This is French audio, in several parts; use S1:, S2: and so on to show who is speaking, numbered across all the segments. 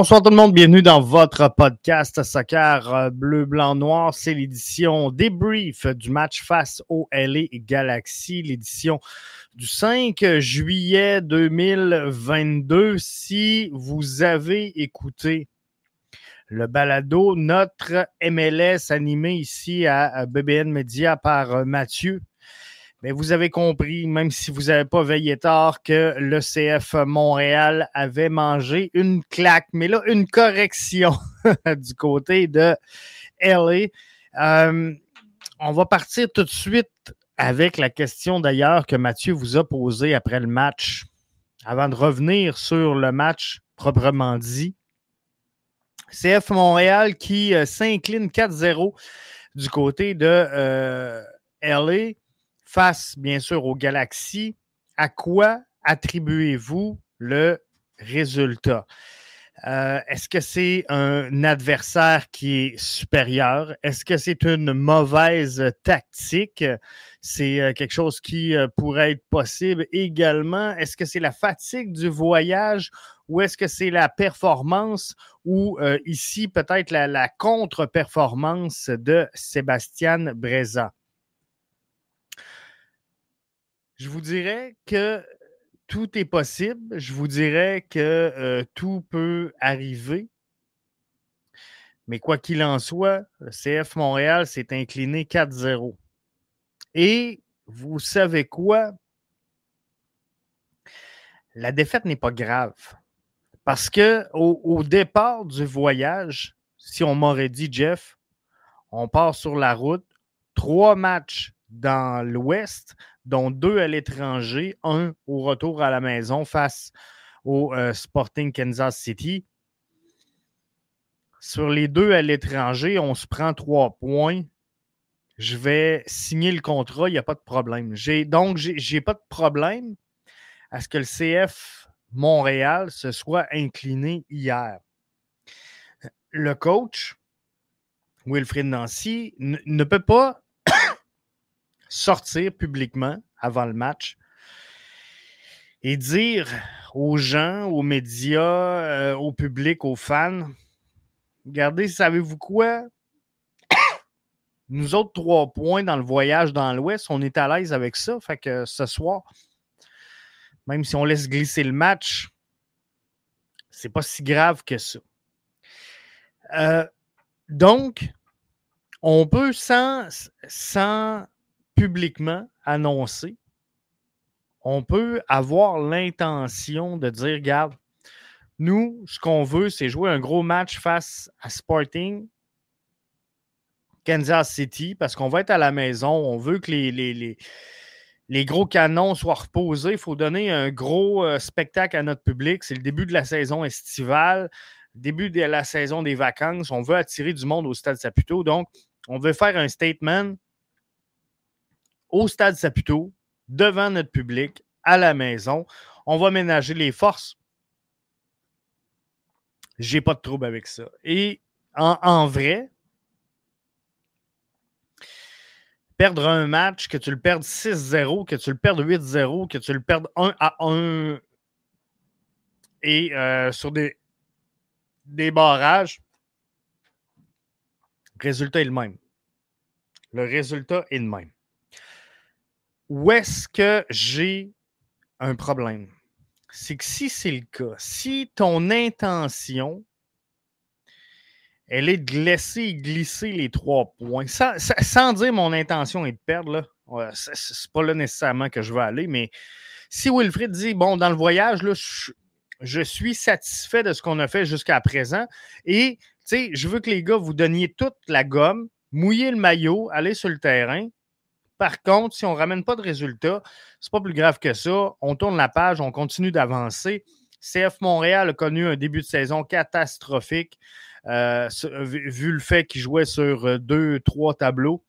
S1: Bonsoir tout le monde, bienvenue dans votre podcast Soccer euh, Bleu, Blanc, Noir. C'est l'édition débrief du match face au LA Galaxy, l'édition du 5 juillet 2022. Si vous avez écouté le balado, notre MLS animé ici à BBN Media par euh, Mathieu, mais vous avez compris, même si vous n'avez pas veillé tard, que le CF Montréal avait mangé une claque, mais là, une correction du côté de LA. Euh, on va partir tout de suite avec la question d'ailleurs que Mathieu vous a posée après le match, avant de revenir sur le match proprement dit. CF Montréal qui euh, s'incline 4-0 du côté de euh, LA face, bien sûr, aux galaxies, à quoi attribuez-vous le résultat? Euh, est-ce que c'est un adversaire qui est supérieur? Est-ce que c'est une mauvaise tactique? C'est euh, quelque chose qui euh, pourrait être possible également? Est-ce que c'est la fatigue du voyage ou est-ce que c'est la performance ou ici peut-être la, la contre-performance de Sébastien Breza? Je vous dirais que tout est possible. Je vous dirais que euh, tout peut arriver. Mais quoi qu'il en soit, le CF Montréal s'est incliné 4-0. Et vous savez quoi? La défaite n'est pas grave. Parce que au départ du voyage, si on m'aurait dit, Jeff, on part sur la route, trois matchs dans l'Ouest, dont deux à l'étranger, un au retour à la maison face au euh, Sporting Kansas City. Sur les deux à l'étranger, on se prend trois points. Je vais signer le contrat, il n'y a pas de problème. Donc, je n'ai pas de problème à ce que le CF Montréal se soit incliné hier. Le coach, Wilfried Nancy, ne peut pas sortir publiquement avant le match et dire aux gens, aux médias, euh, au public, aux fans, regardez, savez-vous quoi? Nous autres, trois points dans le voyage dans l'Ouest, on est à l'aise avec ça. Fait que ce soir, même si on laisse glisser le match, c'est pas si grave que ça. Euh, donc, on peut sans, sans publiquement annoncé, on peut avoir l'intention de dire, regarde, nous, ce qu'on veut, c'est jouer un gros match face à Sporting, Kansas City, parce qu'on va être à la maison. On veut que les, gros canons soient reposés. Il faut donner un gros euh, spectacle à notre public. C'est le début de la saison estivale, début de la saison des vacances. On veut attirer du monde au Stade Saputo. Donc, on veut faire un statement au Stade Saputo, devant notre public, à la maison. On va ménager les forces. J'ai pas de trouble avec ça. Et en, vrai, perdre un match, que tu le perdes 6-0, que tu le perdes 8-0, que tu le perdes 1 à 1 et euh, sur des, des barrages, le résultat est le même. Le résultat est le même. Où est-ce que j'ai un problème? C'est que si c'est le cas, si ton intention, elle est de laisser glisser les trois points, sans, dire mon intention est de perdre, là, c'est pas là nécessairement que je veux aller, mais si Wilfried dit, bon, dans le voyage, je, suis satisfait de ce qu'on a fait jusqu'à présent et, tu je veux que les gars, vous donniez toute la gomme, mouillez le maillot, allez sur le terrain, par contre, si on ne ramène pas de résultats, c'est pas plus grave que ça. On tourne la page, on continue d'avancer. CF Montréal a connu un début de saison catastrophique, euh, vu le fait qu'il jouait sur euh, deux, trois tableaux.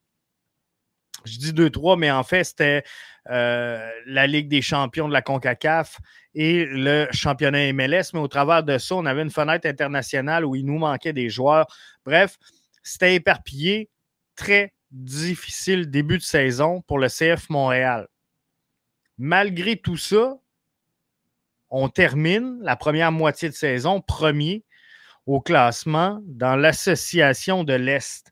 S1: Je dis deux, trois, mais en fait, c'était euh, la Ligue des champions de la CONCACAF et le championnat MLS. Mais au travers de ça, on avait une fenêtre internationale où il nous manquait des joueurs. Bref, c'était éparpillé. Très, difficile début de saison pour le CF Montréal. Malgré tout ça, on termine la première moitié de saison premier au classement dans l'association de l'Est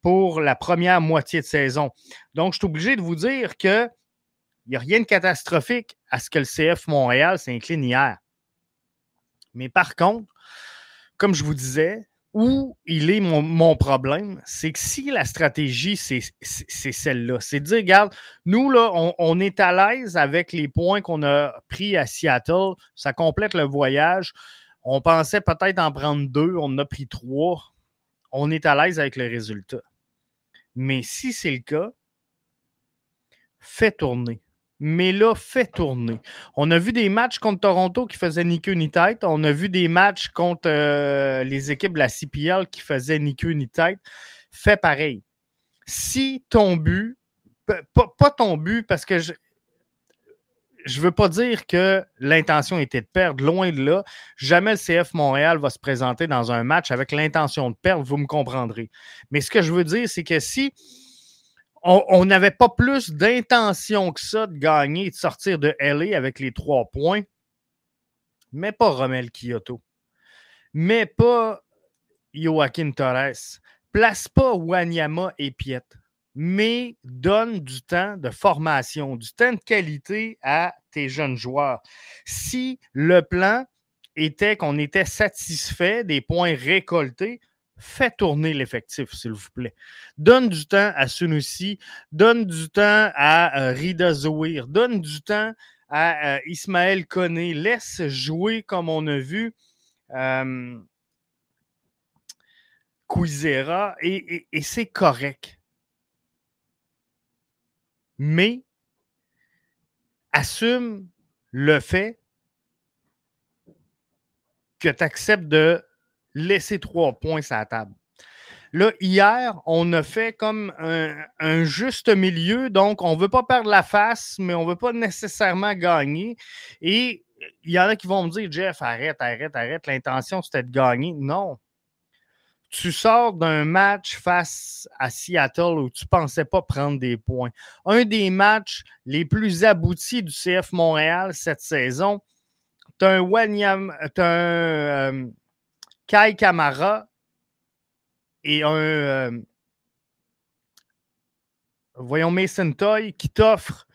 S1: pour la première moitié de saison. Donc, je suis obligé de vous dire qu'il n'y a rien de catastrophique à ce que le CF Montréal s'incline hier. Mais par contre, comme je vous disais, où il est mon, problème, c'est que si la stratégie, c'est celle-là, c'est de dire, regarde, nous, là, on, est à l'aise avec les points qu'on a pris à Seattle, ça complète le voyage. On pensait peut-être en prendre deux, on en a pris trois. On est à l'aise avec le résultat. Mais si c'est le cas, fais tourner mais là, fait tourner. On a vu des matchs contre Toronto qui faisaient ni queue ni tête. On a vu des matchs contre euh, les équipes de la CPL qui faisaient ni queue ni tête. Fais pareil. Si ton but, pas, ton but, parce que je ne veux pas dire que l'intention était de perdre, loin de là. Jamais le CF Montréal va se présenter dans un match avec l'intention de perdre, vous me comprendrez. Mais ce que je veux dire, c'est que si on n'avait pas plus d'intention que ça de gagner et de sortir de LA avec les trois points. Mais pas Romel Kyoto. Mais pas Joaquin Torres. Place pas Wanyama et Piet. Mais donne du temps de formation, du temps de qualité à tes jeunes joueurs. Si le plan était qu'on était satisfait des points récoltés, fais tourner l'effectif, s'il vous plaît. Donne du temps à Sunusi, donne du temps à euh, Rida Zouir, donne du temps à euh, Ismaël Koné, laisse jouer comme on a vu euh, et, et c'est correct. Mais assume le fait que tu acceptes de laisser trois points sur la table. Là, hier, on a fait comme un, juste milieu. Donc, on ne veut pas perdre la face, mais on ne veut pas nécessairement gagner. Et il y en a qui vont me dire, Jeff, arrête, arrête, arrête. L'intention, c'était de gagner. Non. Tu sors d'un match face à Seattle où tu ne pensais pas prendre des points. Un des matchs les plus aboutis du CF Montréal cette saison. Tu as un, euh, Kai Kamara et un. Euh, voyons, Mason Toy qui t'offre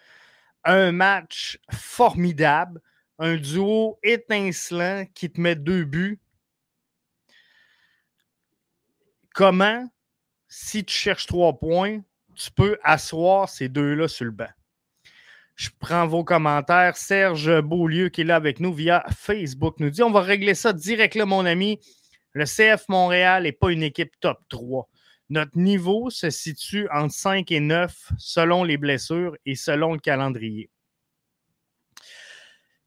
S1: un match formidable, un duo étincelant qui te met deux buts. Comment, si tu cherches trois points, tu peux asseoir ces deux-là sur le banc? Je prends vos commentaires. Serge Beaulieu, qui est là avec nous via Facebook, nous dit on va régler ça direct là, mon ami. Le CF Montréal n'est pas une équipe top 3. Notre niveau se situe entre 5 et 9 selon les blessures et selon le calendrier.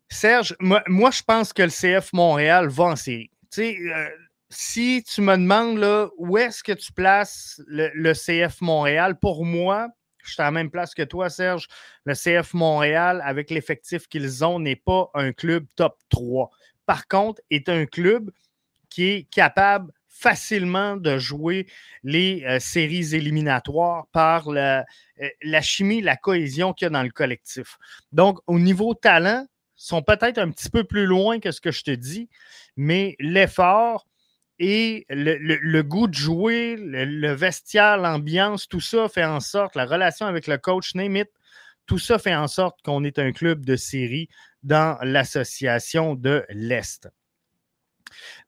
S1: Serge, moi, je pense que le CF Montréal va en série. Euh, si tu me demandes où est-ce que tu places le, CF Montréal, pour moi, je suis à la même place que toi, Serge. Le CF Montréal, avec l'effectif qu'ils ont, n'est pas un club top 3. Par contre, est un club qui est capable facilement de jouer les euh, séries éliminatoires par la, euh, la chimie, la cohésion qu'il y a dans le collectif. Donc, au niveau talent, sont peut-être un petit peu plus loin que ce que je te dis, mais l'effort et le, goût de jouer, le, vestiaire, l'ambiance, tout ça fait en sorte, la relation avec le coach, name tout ça fait en sorte qu'on est un club de série dans l'association de l'Est.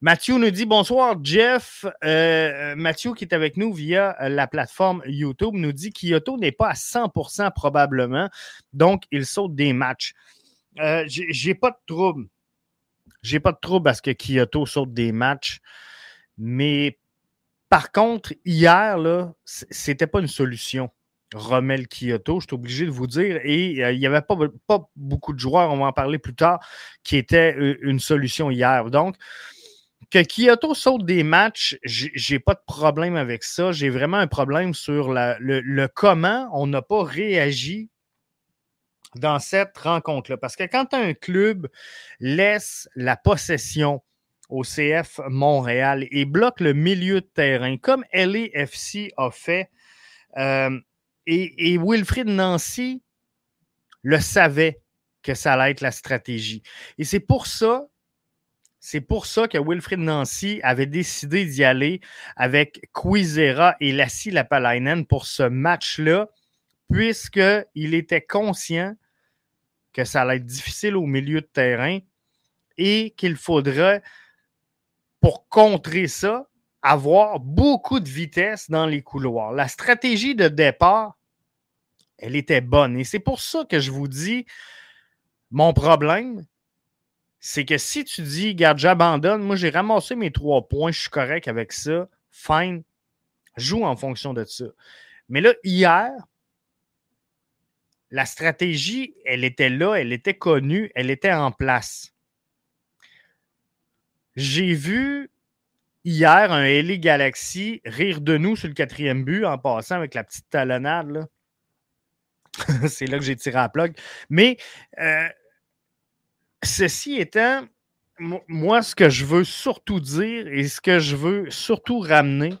S1: Mathieu nous dit bonsoir, Jeff. Euh, Mathieu, qui est avec nous via la plateforme YouTube, nous dit Kyoto n'est pas à 100% probablement, donc il saute des matchs. Euh, j'ai pas de trouble. J'ai pas de trouble parce que Kyoto saute des matchs. Mais par contre, hier, là, c'était pas une solution. Rommel Kyoto, je suis obligé de vous dire. Et euh, il n'y avait pas, pas, beaucoup de joueurs, on va en parler plus tard, qui étaient euh, une solution hier. Donc, que Kyoto saute des matchs, j'ai pas de problème avec ça. J'ai vraiment un problème sur le, comment on n'a pas réagi dans cette rencontre-là. Parce que quand un club laisse la possession au CF Montréal et bloque le milieu de terrain, comme LAFC a fait, euh, et, Wilfried Nancy le savait que ça allait être la stratégie. Et c'est pour ça, c'est pour ça que Wilfried Nancy avait décidé d'y aller avec Quizera et Lassie Lapalainen pour ce match-là, puisqu'il était conscient que ça allait être difficile au milieu de terrain et qu'il faudrait, pour contrer ça, avoir beaucoup de vitesse dans les couloirs. La stratégie de départ, elle était bonne. Et c'est pour ça que je vous dis, mon problème, c'est que si tu dis, garde, j'abandonne, moi j'ai ramassé mes trois points, je suis correct avec ça, fine, joue en fonction de ça. Mais là, hier, la stratégie, elle était là, elle était connue, elle était en place. J'ai vu hier un LA Galaxy rire de nous sur le quatrième but en passant avec la petite talonnade. C'est là que j'ai tiré la plug. Mais euh, ceci étant, moi, ce que je veux surtout dire et ce que je veux surtout ramener,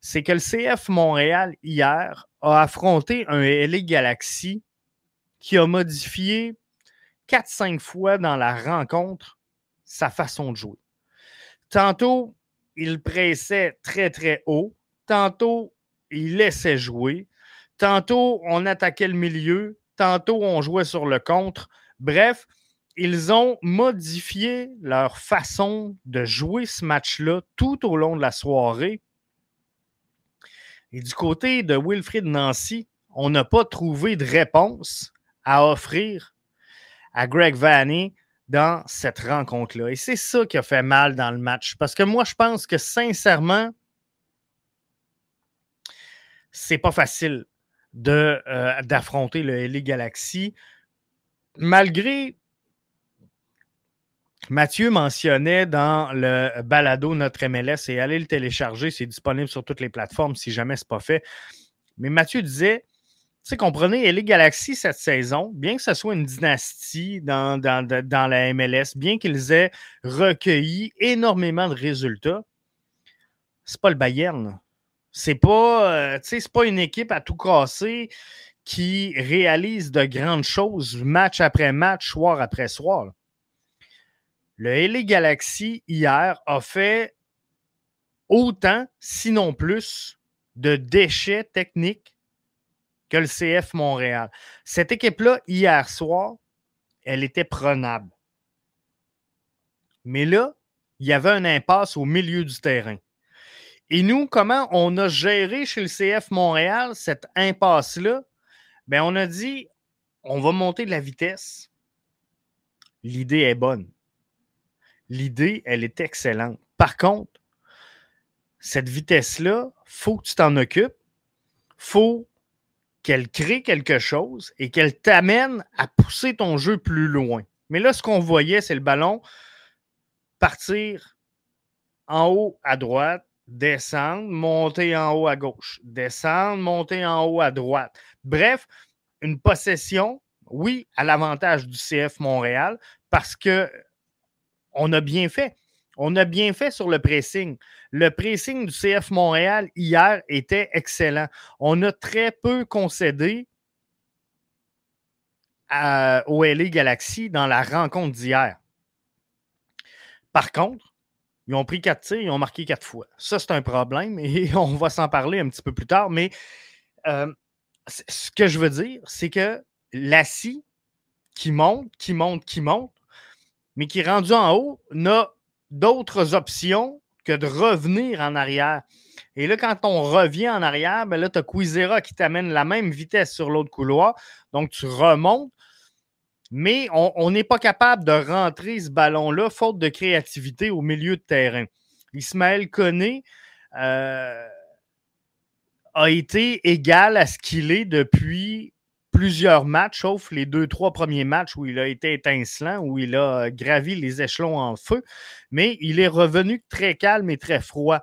S1: c'est que le CF Montréal, hier, a affronté un LA Galaxy qui a modifié 4-5 fois dans la rencontre sa façon de jouer. Tantôt, il pressait très, très haut. Tantôt, il laissait jouer. Tantôt, on attaquait le milieu. Tantôt, on jouait sur le contre. Bref, ils ont modifié leur façon de jouer ce match-là tout au long de la soirée et du côté de Wilfried Nancy, on n'a pas trouvé de réponse à offrir à Greg Vanny dans cette rencontre-là. Et c'est ça qui a fait mal dans le match. Parce que moi, je pense que sincèrement, c'est pas facile euh, d'affronter le LA Galaxy. Malgré Mathieu mentionnait dans le balado Notre MLS et allez le télécharger, c'est disponible sur toutes les plateformes si jamais ce n'est pas fait. Mais Mathieu disait, sais, comprenez, LA Galaxy cette saison, bien que ce soit une dynastie dans, la MLS, bien qu'ils aient recueilli énormément de résultats, c'est pas le Bayern. C'est pas, euh, pas une équipe à tout casser qui réalise de grandes choses match après match, soir après soir. Le LA Galaxy, hier, a fait autant, sinon plus, de déchets techniques que le CF Montréal. Cette équipe-là, hier soir, elle était prenable. Mais là, il y avait un impasse au milieu du terrain. Et nous, comment on a géré chez le CF Montréal cette impasse-là? Bien, on a dit, on va monter de la vitesse. L'idée est bonne l'idée, elle est excellente. Par contre, cette vitesse-là, il faut que tu t'en occupes. faut qu'elle crée quelque chose et qu'elle t'amène à pousser ton jeu plus loin. Mais là, ce qu'on voyait, c'est le ballon partir en haut à droite, descendre, monter en haut à gauche, descendre, monter en haut à droite. Bref, une possession, oui, à l'avantage du CF Montréal, parce que on a bien fait. On a bien fait sur le pressing. Le pressing du CF Montréal hier était excellent. On a très peu concédé au LA Galaxy dans la rencontre d'hier. Par contre, ils ont pris quatre tirs, ils ont marqué quatre fois. Ça, c'est un problème et on va s'en parler un petit peu plus tard. Mais euh, ce que je veux dire, c'est que Lassie, qui monte, qui monte, qui monte, mais qui est rendu en haut, n'a d'autres options que de revenir en arrière. Et là, quand on revient en arrière, ben là, tu as Quizera qui t'amène la même vitesse sur l'autre couloir. Donc, tu remontes. Mais on n'est pas capable de rentrer ce ballon-là, faute de créativité au milieu de terrain. Ismaël Koné euh, a été égal à ce qu'il est depuis plusieurs matchs, sauf les deux, trois premiers matchs où il a été étincelant, où il a gravi les échelons en feu. Mais il est revenu très calme et très froid,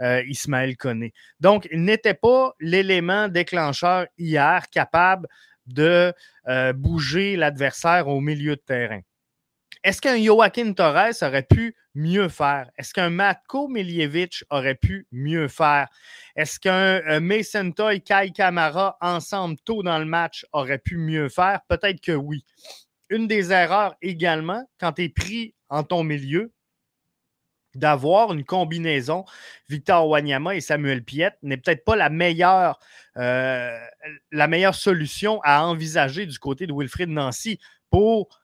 S1: euh, Ismaël Koné. Donc, il n'était pas l'élément déclencheur hier capable de euh, bouger l'adversaire au milieu de terrain. Est-ce qu'un Joaquin Torres aurait pu mieux faire? Est-ce qu'un Matko Miljevic aurait pu mieux faire? Est-ce qu'un euh, Mason Toy, Kai Kamara, ensemble tôt dans le match, aurait pu mieux faire? Peut-être que oui. Une des erreurs également, quand tu es pris en ton milieu, d'avoir une combinaison Victor Wanyama et Samuel Piette n'est peut-être pas la meilleure, euh, la meilleure solution à envisager du côté de Wilfrid Nancy pour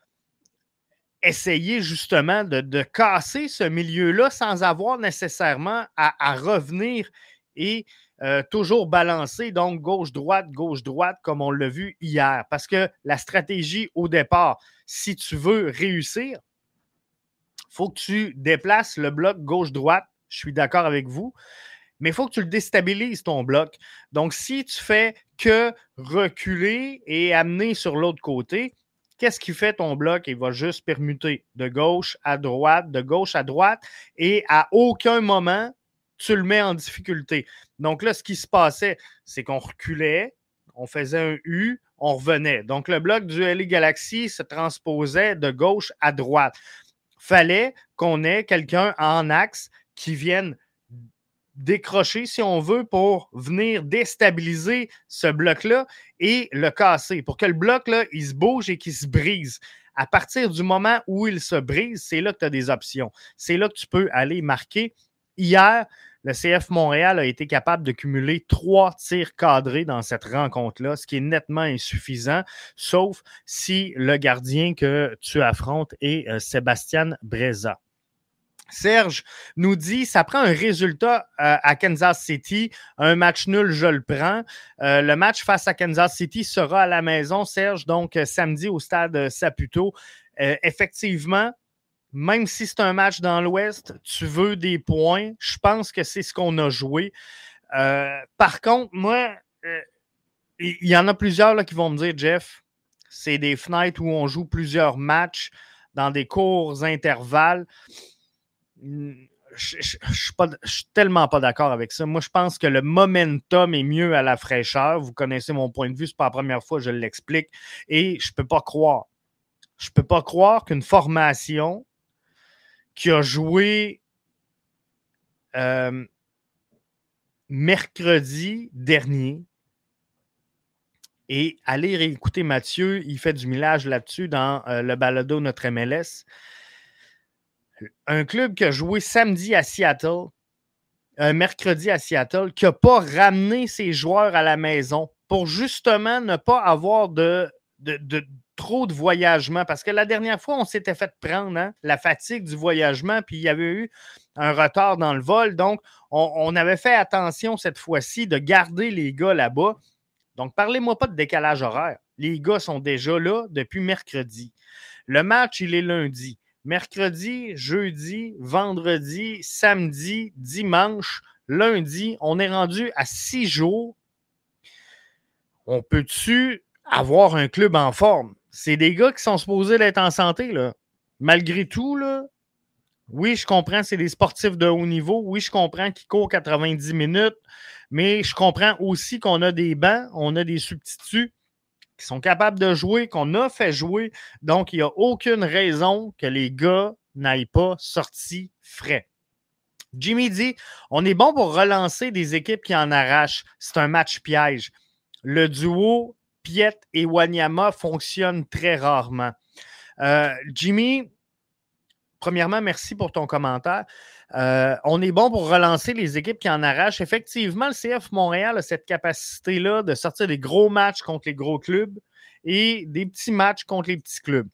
S1: essayer justement de, casser ce milieu-là sans avoir nécessairement à, revenir et euh, toujours balancer, donc gauche-droite, gauche-droite, comme on l'a vu hier. Parce que la stratégie au départ, si tu veux réussir, il faut que tu déplaces le bloc gauche-droite. Je suis d'accord avec vous. Mais il faut que tu le déstabilises, ton bloc. Donc, si tu fais que reculer et amener sur l'autre côté, Qu'est-ce qui fait ton bloc? Il va juste permuter de gauche à droite, de gauche à droite, et à aucun moment, tu le mets en difficulté. Donc là, ce qui se passait, c'est qu'on reculait, on faisait un U, on revenait. Donc le bloc du LA Galaxy se transposait de gauche à droite. Fallait qu'on ait quelqu'un en axe qui vienne décrocher, si on veut, pour venir déstabiliser ce bloc-là et le casser, pour que le bloc, là, il se bouge et qu'il se brise. À partir du moment où il se brise, c'est là que tu as des options. C'est là que tu peux aller marquer. Hier, le CF Montréal a été capable de cumuler trois tirs cadrés dans cette rencontre-là, ce qui est nettement insuffisant, sauf si le gardien que tu affrontes est euh, Sébastien Breza. Serge nous dit ça prend un résultat euh, à Kansas City, un match nul, je le prends. Euh, le match face à Kansas City sera à la maison, Serge, donc euh, samedi au stade Saputo. effectivement, même si c'est un match dans l'Ouest, tu veux des points. Je pense que c'est ce qu'on a joué. par contre, moi, il y, en a plusieurs là, qui vont me dire, Jeff, c'est des fenêtres où on joue plusieurs matchs dans des courts intervalles je, ne suis tellement pas d'accord avec ça. Moi, je pense que le momentum est mieux à la fraîcheur. Vous connaissez mon point de vue, c'est pas la première fois que je l'explique. Et je peux pas croire. Je peux pas croire qu'une formation qui a joué euh, mercredi dernier, et allez réécouter Mathieu, il fait du millage là-dessus dans euh, le balado Notre MLS un club qui a joué samedi à Seattle, un mercredi à Seattle, qui n'a pas ramené ses joueurs à la maison pour justement ne pas avoir de, de, trop de voyagement. Parce que la dernière fois, on s'était fait prendre hein, la fatigue du voyagement, puis il y avait eu un retard dans le vol. Donc, on, on avait fait attention cette fois-ci de garder les gars là-bas. Donc, parlez-moi pas de décalage horaire. Les gars sont déjà là depuis mercredi. Le match, il est lundi mercredi, jeudi, vendredi, samedi, dimanche, lundi. On est rendu à six jours. On peut-tu avoir un club en forme? C'est des gars qui sont supposés d'être en santé, là. Malgré tout, là, oui, je comprends, c'est des sportifs de haut niveau. Oui, je comprends qu'ils courent 90 minutes, mais je comprends aussi qu'on a des bancs, on a des substituts qui sont capables de jouer, qu'on a fait jouer. Donc, il n'y a aucune raison que les gars n'aille pas sorti frais. Jimmy dit on est bon pour relancer des équipes qui en arrachent. C'est un match piège. Le duo Piet et Wanyama fonctionne très rarement. Euh, Jimmy, premièrement, merci pour ton commentaire. Euh, on est bon pour relancer les équipes qui en arrachent. Effectivement, le CF Montréal a cette capacité-là de sortir des gros matchs contre les gros clubs et des petits matchs contre les petits clubs.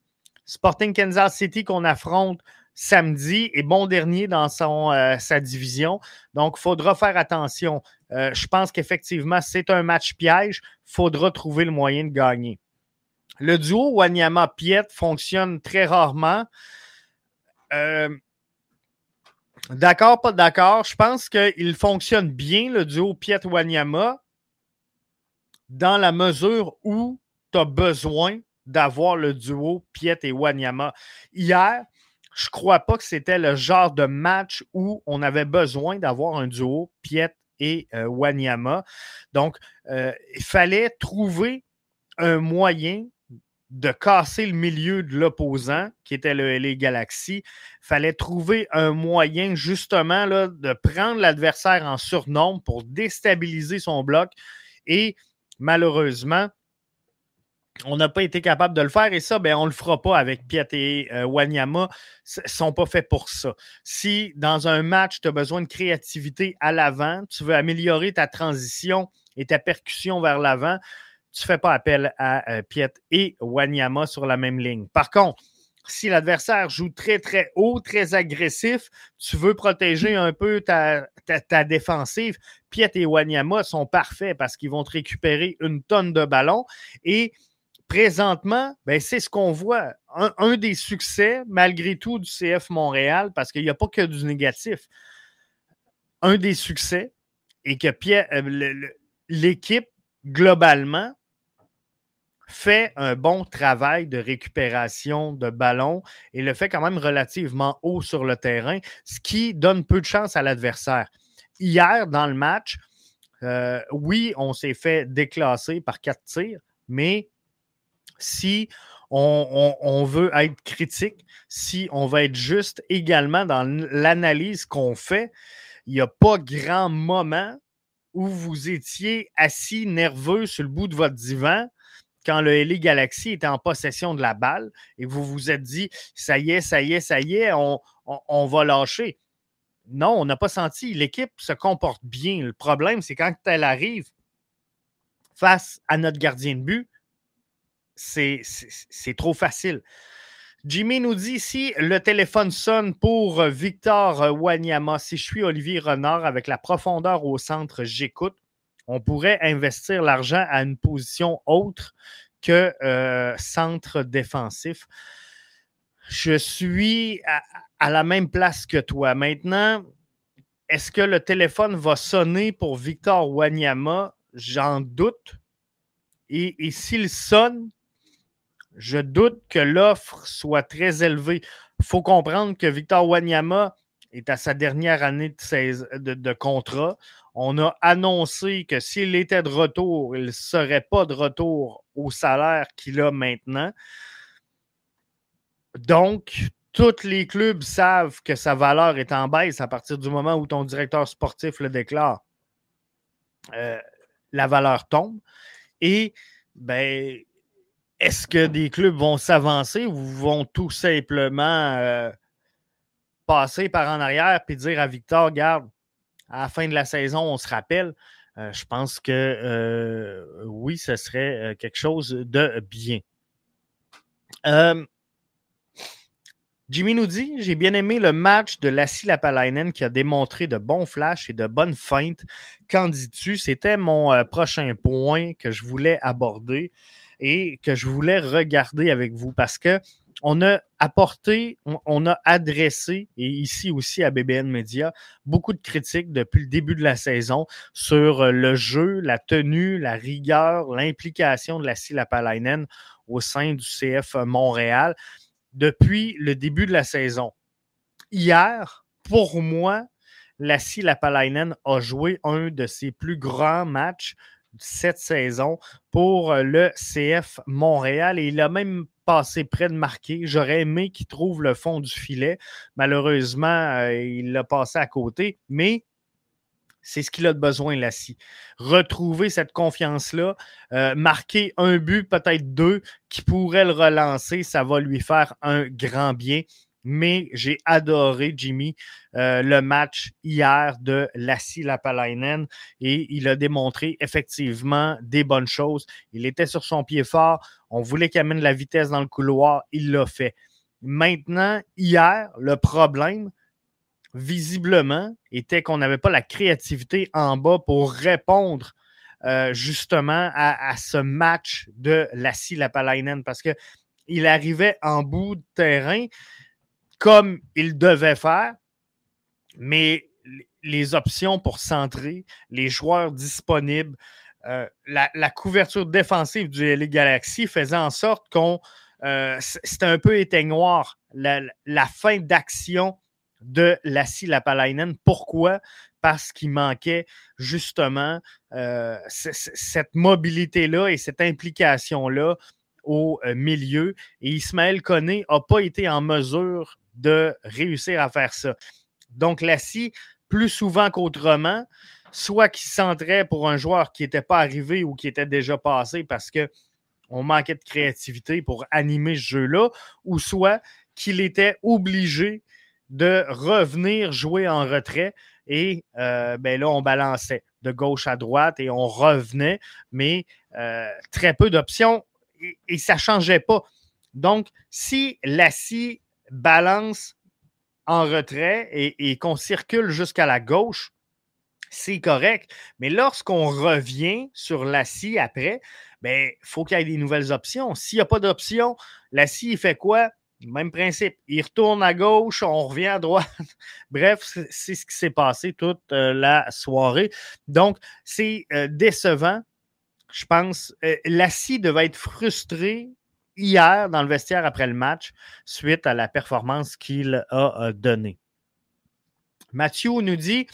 S1: Sporting Kansas City qu'on affronte samedi est bon dernier dans euh, sa division. Donc, il faudra faire attention. Euh, je pense qu'effectivement, c'est un match piège. Il faudra trouver le moyen de gagner. Le duo Wanyama-Piet fonctionne très rarement. Euh, d'accord, pas d'accord. Je pense qu'il fonctionne bien, le duo Piet-Wanyama, dans la mesure où tu as besoin d'avoir le duo Piet et Wanyama. Hier, je ne crois pas que c'était le genre de match où on avait besoin d'avoir un duo Piet et euh, Wanyama. Donc, euh, il fallait trouver un moyen de casser le milieu de l'opposant, qui était le LA Galaxy. Fallait trouver un moyen, justement, de prendre l'adversaire en surnombre pour déstabiliser son bloc. Et malheureusement, on n'a pas été capable de le faire et ça, ben, on ne le fera pas avec Piet et euh, Wanyama. Ils sont pas faits pour ça. Si dans un match, tu as besoin de créativité à l'avant, tu veux améliorer ta transition et ta percussion vers l'avant, tu ne fais pas appel à euh, Piet et Wanyama sur la même ligne. Par contre, si l'adversaire joue très, très haut, très agressif, tu veux protéger un peu ta, défensive, Piet et Wanyama sont parfaits parce qu'ils vont te récupérer une tonne de ballons et présentement, ben, c'est ce qu'on voit. Un, des succès, malgré tout, du CF Montréal, parce qu'il n'y a pas que du négatif. Un des succès est que euh, l'équipe, globalement, fait un bon travail de récupération de ballon et le fait quand même relativement haut sur le terrain, ce qui donne peu de chance à l'adversaire. Hier, dans le match, euh, oui, on s'est fait déclasser par quatre tirs, mais si on, veut être critique, si on veut être juste également dans l'analyse qu'on fait, il n'y a pas grand moment où vous étiez assis nerveux sur le bout de votre divan quand le LA Galaxy était en possession de la balle et vous vous êtes dit ça y est, ça y est, ça y est, on, va lâcher. Non, on n'a pas senti. L'équipe se comporte bien. Le problème, c'est quand elle arrive face à notre gardien de but, c'est trop facile. Jimmy nous dit ici le téléphone sonne pour Victor Wanyama. Si je suis Olivier Renard avec la profondeur au centre, j'écoute. On pourrait investir l'argent à une position autre que euh, centre défensif. Je suis à, la même place que toi. Maintenant, est-ce que le téléphone va sonner pour Victor Wanyama? J'en doute. et s'il sonne, je doute que l'offre soit très élevée. Il faut comprendre que Victor Wanyama est à sa dernière année de, contrat. On a annoncé que s'il était de retour, il ne serait pas de retour au salaire qu'il a maintenant. Donc, tous les clubs savent que sa valeur est en baisse à partir du moment où ton directeur sportif le déclare. Euh, la valeur tombe. Et ben, est-ce que des clubs vont s'avancer ou vont tout simplement euh, passer par en arrière et dire à Victor, garde, à la fin de la saison, on se rappelle? Euh, je pense que euh, oui, ce serait quelque chose de bien. Jimmy nous dit J'ai bien aimé le match de Lassie Lapalainen qui a démontré de bons flashs et de bonnes feintes. Qu'en dis-tu? C'était mon prochain point que je voulais aborder et que je voulais regarder avec vous parce que on a apporté, on, a adressé, et ici aussi à BBN Media, beaucoup de critiques depuis le début de la saison sur euh, le jeu, la tenue, la rigueur, l'implication de la Silapalainen au sein du CF Montréal depuis le début de la saison. Hier, pour moi, la Lapalainen a joué un de ses plus grands matchs cette saison pour euh, le CF Montréal. Et il a même passé près de marquer. J'aurais aimé qu'il trouve le fond du filet. Malheureusement, euh, il l'a passé à côté, mais c'est ce qu'il a besoin, Lassie. Retrouver cette confiance-là, euh, marquer un but, peut-être deux, qui pourrait le relancer, ça va lui faire un grand bien mais j'ai adoré, Jimmy, euh, le match hier de Lassie Lapalainen et il a démontré effectivement des bonnes choses. Il était sur son pied fort. On voulait qu'il amène la vitesse dans le couloir. Il l'a fait. Maintenant, hier, le problème, visiblement, était qu'on n'avait pas la créativité en bas pour répondre euh, justement à, ce match de Lassie Lapalainen parce qu'il arrivait en bout de terrain comme il devait faire, mais les options pour centrer, les joueurs disponibles, euh, la, couverture défensive du LA Galaxy faisait en sorte qu'on. Euh, c'était un peu éteignoir la, fin d'action de Lassie Lapalainen. Pourquoi? Parce qu'il manquait justement euh, cette mobilité-là et cette implication-là au milieu. Et Ismaël Koné n'a pas été en mesure de réussir à faire ça. Donc, Lassie, plus souvent qu'autrement, soit qu'il centrait pour un joueur qui n'était pas arrivé ou qui était déjà passé parce qu'on manquait de créativité pour animer ce jeu-là, ou soit qu'il était obligé de revenir jouer en retrait. Et euh, ben là, on balançait de gauche à droite et on revenait, mais euh, très peu d'options et, et, ça ne changeait pas. Donc, si Lassie balance en retrait et, qu'on circule jusqu'à la gauche, c'est correct. Mais lorsqu'on revient sur la scie après, il ben, faut qu'il y ait des nouvelles options. S'il n'y a pas d'option, la scie, il fait quoi? Même principe. Il retourne à gauche, on revient à droite. Bref, c'est ce qui s'est passé toute euh, la soirée. Donc, c'est euh, décevant. Je pense, euh, la scie devait être frustrée hier dans le vestiaire après le match suite à la performance qu'il a euh, donnée. Mathieu nous dit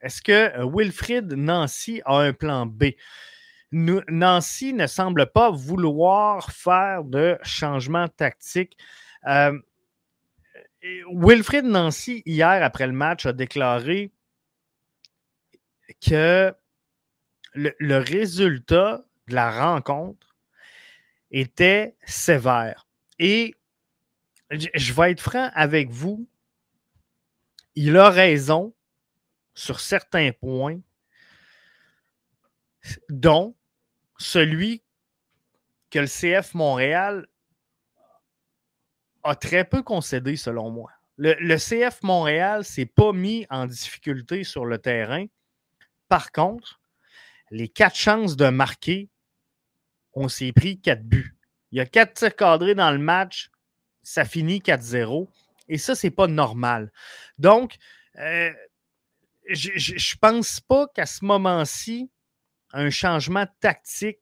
S1: est-ce que euh, Wilfrid Nancy a un plan B? Nancy ne semble pas vouloir faire de changement tactique. Euh, Wilfrid Nancy, hier après le match, a déclaré que le résultat de la rencontre était sévère. Et je vais être franc avec vous, il a raison sur certains points, dont celui que le CF Montréal a très peu concédé, selon moi. Le, CF Montréal s'est pas mis en difficulté sur le terrain. Par contre, les quatre chances de marquer on s'est pris quatre buts. Il y a quatre tirs cadrés dans le match, ça finit 4-0. Et ça, c'est pas normal. Donc, euh, je ne pense pas qu'à ce moment-ci, un changement tactique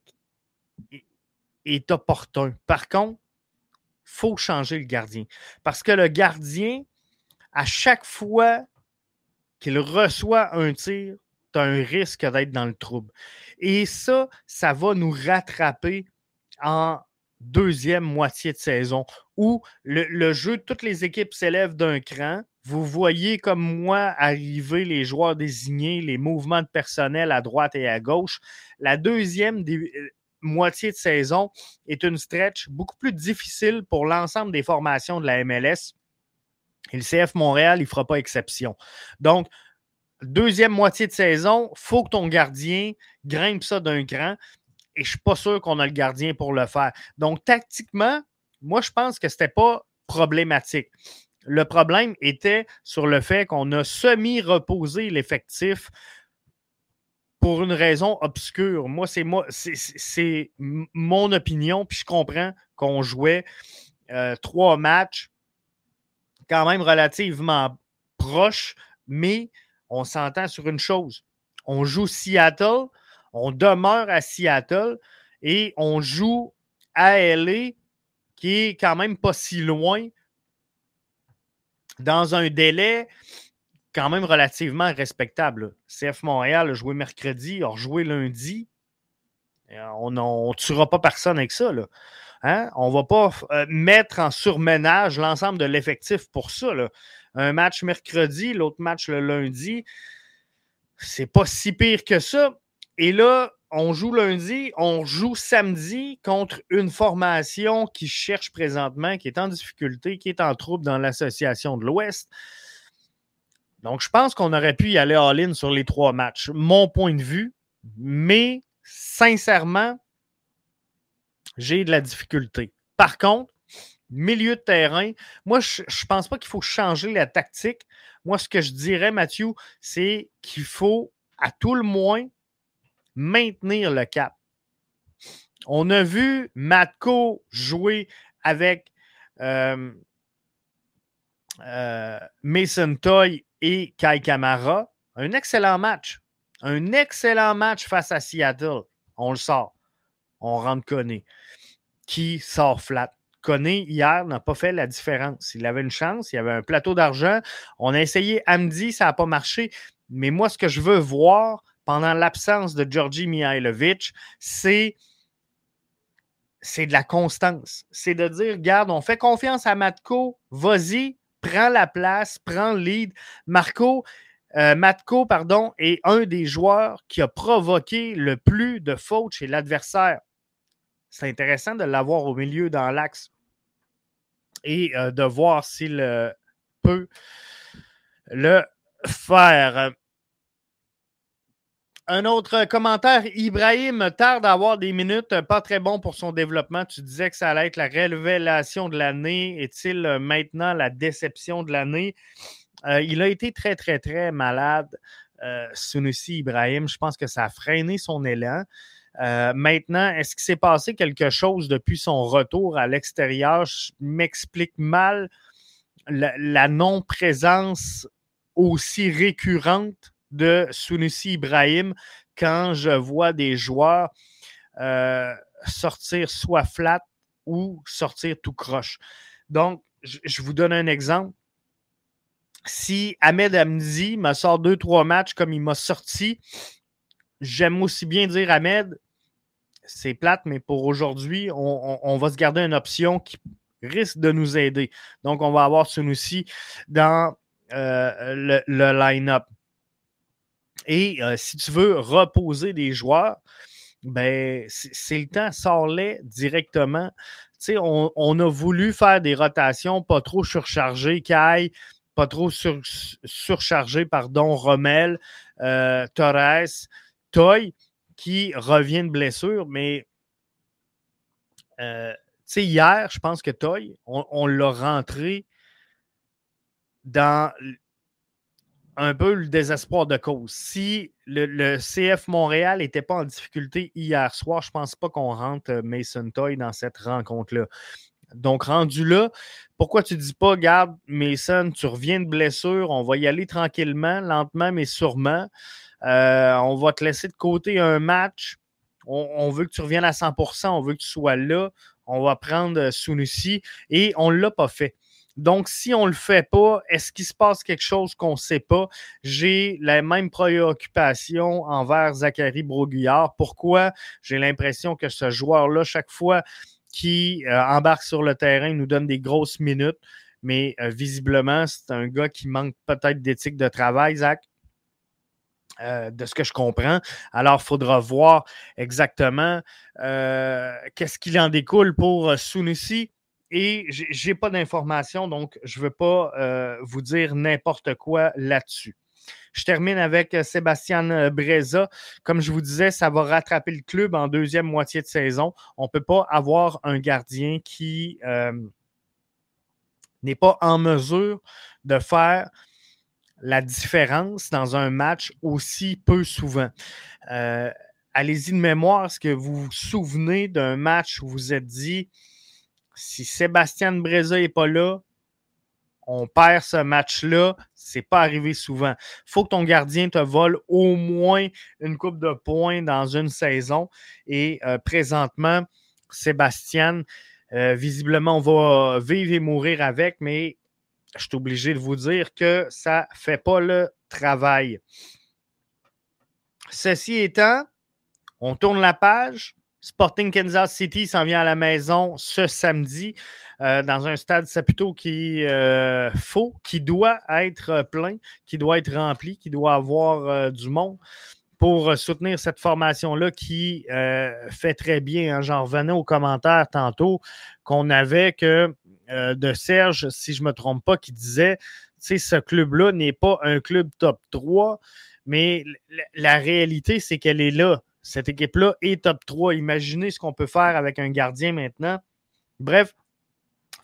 S1: est, opportun. Par contre, il faut changer le gardien. Parce que le gardien, à chaque fois qu'il reçoit un tir, un risque d'être dans le trouble. Et ça, ça va nous rattraper en deuxième moitié de saison où le, jeu toutes les équipes s'élève d'un cran. Vous voyez comme moi arriver les joueurs désignés, les mouvements de personnel à droite et à gauche. La deuxième euh, moitié de saison est une stretch beaucoup plus difficile pour l'ensemble des formations de la MLS. Et le CF Montréal, il ne fera pas exception. Donc, deuxième moitié de saison, il faut que ton gardien grimpe ça d'un cran. Et je ne suis pas sûr qu'on a le gardien pour le faire. Donc, tactiquement, moi, je pense que ce n'était pas problématique. Le problème était sur le fait qu'on a semi-reposé l'effectif pour une raison obscure. Moi, c'est moi, c'est mon opinion, puis je comprends qu'on jouait euh, trois matchs quand même relativement proches, mais on s'entend sur une chose. On joue Seattle, on demeure à Seattle et on joue à qui est quand même pas si loin, dans un délai quand même relativement respectable. CF Montréal a joué mercredi, a rejoué lundi. On ne tuera pas personne avec ça. Hein? On ne va pas euh, mettre en surménage l'ensemble de l'effectif pour ça. Un match mercredi, l'autre match le lundi. C'est pas si pire que ça. Et là, on joue lundi, on joue samedi contre une formation qui cherche présentement, qui est en difficulté, qui est en trouble dans l'association de l'Ouest. Donc, je pense qu'on aurait pu y aller all-in sur les trois matchs. Mon point de vue, mais sincèrement, j'ai de la difficulté. Par contre, milieu de terrain, moi, je ne pense pas qu'il faut changer la tactique. Moi, ce que je dirais, Mathieu, c'est qu'il faut à tout le moins maintenir le cap. On a vu Matko jouer avec euh, euh, Mason Toy et Kai Kamara. Un excellent match. Un excellent match face à Seattle. On le sort. On rentre Conné. Qui sort flat? Conné, hier, n'a pas fait la différence. Il avait une chance, il avait un plateau d'argent. On a essayé Amdi, ça n'a pas marché. Mais moi, ce que je veux voir pendant l'absence de Georgi Mihailovic, c'est c'est de la constance. C'est de dire, regarde, on fait confiance à Matko, vas-y, prends la place, prends le lead. Marco, euh, Matko, pardon, est un des joueurs qui a provoqué le plus de fautes chez l'adversaire. C'est intéressant de l'avoir au milieu dans l'axe et euh, de voir s'il euh, peut le faire. Un autre commentaire, Ibrahim tarde à avoir des minutes, pas très bon pour son développement. Tu disais que ça allait être la révélation de l'année. Est-il euh, maintenant la déception de l'année? Il a été très, très, très malade, Sunusi Ibrahim. Je pense que ça a freiné son élan. Euh, maintenant, est-ce qu'il s'est passé quelque chose depuis son retour à l'extérieur? Je m'explique mal la non-présence aussi récurrente de Sunusi Ibrahim quand je vois des joueurs euh, sortir soit flat ou sortir tout croche. Donc, je, vous donne un exemple. Si Ahmed Amdi me sort deux, trois matchs comme il m'a sorti, j'aime aussi bien dire Ahmed, c'est plate, mais pour aujourd'hui, on, va se garder une option qui risque de nous aider. Donc, on va avoir Sunusi dans euh, le, le line-up. Et euh, si tu veux reposer des joueurs, ben, c'est le temps, sors-les directement. On, a voulu faire des rotations pas trop surchargées, Kai, pas trop sur, surchargées, pardon, Rommel, euh, Torres, Toy, qui revient de blessure, mais euh, hier, je pense que Toy, on, l'a rentré dans un peu le désespoir de cause. Si le, CF Montréal n'était pas en difficulté hier soir, je ne pense pas qu'on rentre euh, Mason Toy dans cette rencontre-là. Donc, rendu là, pourquoi tu ne dis pas, garde, Mason, tu reviens de blessure, on va y aller tranquillement, lentement, mais sûrement. Euh, on va te laisser de côté un match. On, veut que tu reviennes à 100% on veut que tu sois là. On va prendre euh, Sunusi et on ne l'a pas fait. Donc, si on ne le fait pas, est-ce qu'il se passe quelque chose qu'on ne sait pas? J'ai la même préoccupation envers Zachary Broguillard. Pourquoi? J'ai l'impression que ce joueur-là, chaque fois qu'il euh, embarque sur le terrain, nous donne des grosses minutes. Mais visiblement, c'est un gars qui manque peut-être d'éthique de travail, Zach. Euh, de ce que je comprends. Alors, il faudra voir exactement qu'est-ce qu'il en découle pour Sunusi et je n'ai pas d'informations, donc je ne veux pas euh, vous dire n'importe quoi là-dessus. Je termine avec euh, Sébastien euh, Breza. Comme je vous disais, ça va rattraper le club en deuxième moitié de saison. On ne peut pas avoir un gardien qui n'est pas en mesure de faire la différence dans un match aussi peu souvent. Allez-y de mémoire, est-ce que vous vous souvenez d'un match où vous êtes dit si Sébastien Breza n'est pas là, on perd ce match-là. C'est pas arrivé souvent. Faut que ton gardien te vole au moins une coupe de points dans une saison. Et euh, présentement, Sébastien, euh, visiblement, on va vivre et mourir avec, mais je suis obligé de vous dire que ça ne fait pas le travail. Ceci étant, on tourne la page Sporting Kansas City s'en vient à la maison ce samedi dans un stade Saputo qui euh, faux, qui doit être plein, qui doit être rempli, qui doit avoir du monde pour soutenir cette formation-là qui fait très bien. Hein. J'en revenais aux commentaires tantôt qu'on avait que de Serge, si je ne me trompe pas, qui disait ce club-là n'est pas un club top 3, mais la réalité, c'est qu'elle est là. Cette équipe-là est top 3. Imaginez ce qu'on peut faire avec un gardien maintenant. Bref,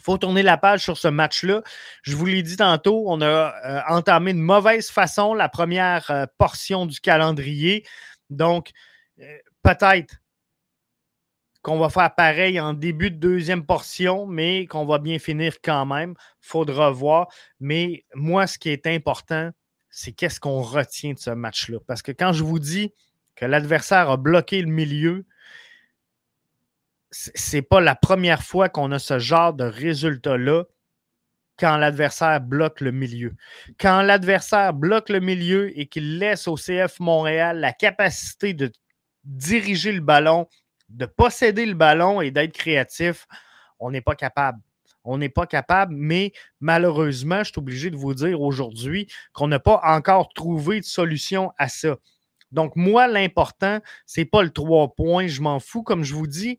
S1: il faut tourner la page sur ce match-là. Je vous l'ai dit tantôt, on a euh, entamé de mauvaise façon la première euh, portion du calendrier. Donc, euh, peut-être qu'on va faire pareil en début de deuxième portion, mais qu'on va bien finir quand même. Faudra voir. Mais moi, ce qui est important, c'est qu'est-ce qu'on retient de ce match-là. Parce que quand je vous dis que l'adversaire a bloqué le milieu, c'est pas la première fois qu'on a ce genre de résultat-là quand l'adversaire bloque le milieu. Quand l'adversaire bloque le milieu et qu'il laisse au CF Montréal la capacité de diriger le ballon, de posséder le ballon et d'être créatif, on n'est pas capable. On n'est pas capable, mais malheureusement, je suis obligé de vous dire aujourd'hui qu'on n'a pas encore trouvé de solution à ça. Donc, moi, l'important, ce n'est pas le trois points. Je m'en fous, comme je vous dis.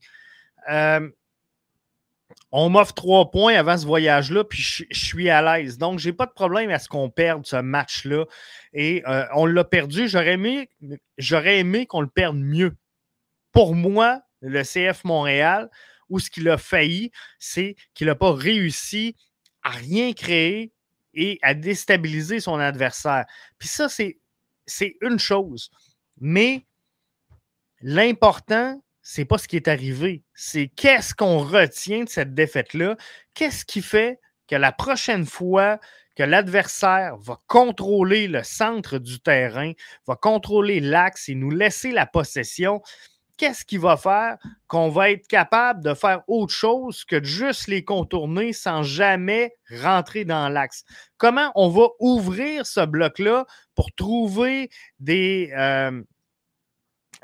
S1: Euh, on m'offre trois points avant ce voyage-là, puis je, suis à l'aise. Donc, je n'ai pas de problème à ce qu'on perde ce match-là. Et euh, on l'a perdu. J'aurais aimé, j'aurais aimé qu'on le perde mieux. Pour moi, le CF Montréal, où ce qu'il a failli, c'est qu'il n'a pas réussi à rien créer et à déstabiliser son adversaire. Puis ça, c'est, c'est une chose. Mais l'important, c'est pas ce qui est arrivé. C'est qu'est-ce qu'on retient de cette défaite-là? Qu'est-ce qui fait que la prochaine fois que l'adversaire va contrôler le centre du terrain, va contrôler l'axe et nous laisser la possession, qu'est-ce qui va faire qu'on va être capable de faire autre chose que de juste les contourner sans jamais rentrer dans l'axe? Comment on va ouvrir ce bloc-là pour trouver des, euh,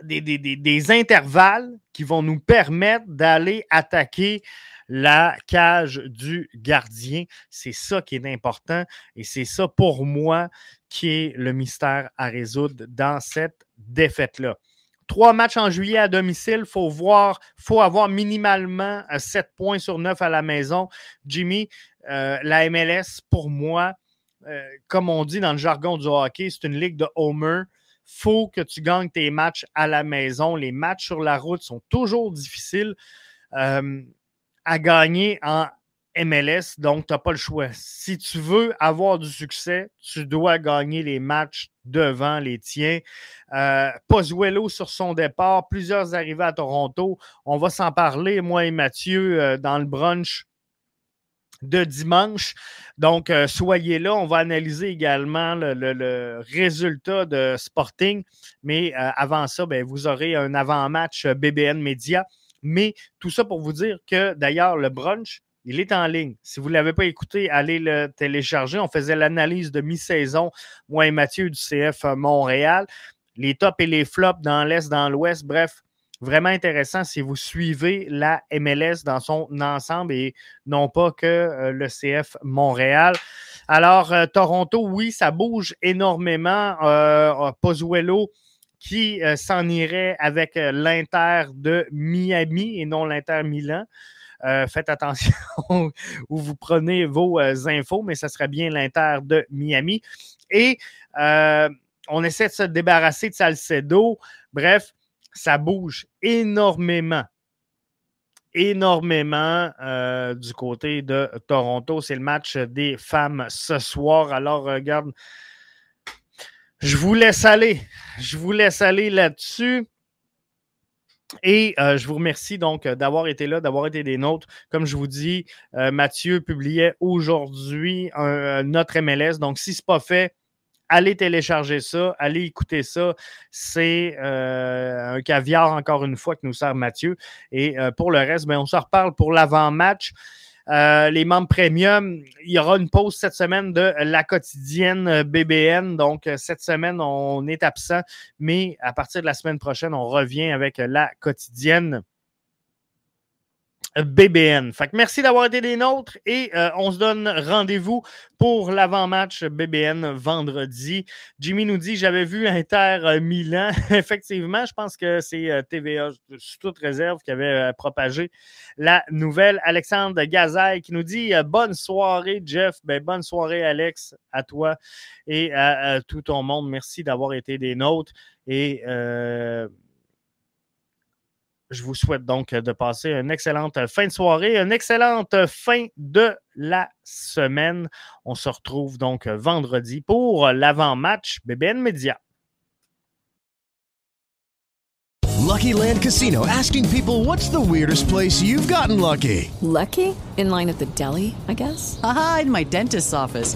S1: des, des, intervalles qui vont nous permettre d'aller attaquer la cage du gardien? C'est ça qui est important et c'est ça pour moi qui est le mystère à résoudre dans cette défaite-là. Trois matchs en juillet à domicile, il faut voir, faut avoir minimalement 7 points sur 9 à la maison. Jimmy, euh, la MLS, pour moi, euh, comme on dit dans le jargon du hockey, c'est une ligue de homer faut que tu gagnes tes matchs à la maison. Les matchs sur la route sont toujours difficiles euh, à gagner en MLS, donc tu n'as pas le choix. Si tu veux avoir du succès, tu dois gagner les matchs devant les tiens. Euh, sur son départ, plusieurs arrivées à Toronto. On va s'en parler, moi et Mathieu, euh, dans le brunch de dimanche. Donc, euh, soyez là. On va analyser également le, résultat de Sporting. Mais euh, avant ça, ben, vous aurez un avant-match BBN Media. Mais tout ça pour vous dire que d'ailleurs, le brunch, il est en ligne. Si vous ne l'avez pas écouté, allez le télécharger. On faisait l'analyse de mi-saison, moi et Mathieu du CF Montréal. Les tops et les flops dans l'Est, dans l'Ouest. Bref, vraiment intéressant si vous suivez la MLS dans son ensemble et non pas que euh, le CF Montréal. Alors, euh, Toronto, oui, ça bouge énormément. Euh, Pozuelo qui s'en irait avec l'Inter de Miami et non l'Inter Milan. Faites attention où vous prenez vos infos, mais ce serait bien l'Inter de Miami. Et on essaie de se débarrasser de Salcedo. Bref, ça bouge énormément. Énormément euh, du côté de Toronto. C'est le match des femmes ce soir. Alors, regarde, je vous laisse aller. Je vous laisse aller là-dessus. Et euh, je vous remercie donc d'avoir été là, d'avoir été des nôtres. Comme je vous dis, euh, Mathieu publiait aujourd'hui notre MLS. Donc, si ce n'est pas fait, allez télécharger ça, allez écouter ça. C'est euh, un caviar, encore une fois, que nous sert Mathieu. Et euh, pour le reste, ben, on se reparle pour l'avant-match. Euh, les membres premium, il y aura une pause cette semaine de la quotidienne BBN. Donc, cette semaine, on est absent, mais à partir de la semaine prochaine, on revient avec la quotidienne. BBN. Fait que merci d'avoir été des nôtres et euh, on se donne rendez-vous pour l'avant-match BBN vendredi. Jimmy nous dit j'avais vu Inter euh, Milan. Effectivement, je pense que c'est euh, TVA sous toute réserve qui avait propagé la nouvelle. Alexandre Gazaille qui nous dit bonne soirée, Jeff. Ben, bonne soirée, Alex, à toi et à, tout ton monde. Merci d'avoir été des nôtres. Et je vous souhaite donc de passer une excellente fin de soirée, une excellente fin de la semaine. On se retrouve donc vendredi pour l'avant-match BBN Media.
S2: Lucky Land Casino asking people what's the weirdest place you've gotten lucky?
S3: Lucky? In line at the deli, I guess?
S4: Aha, in my dentist's office.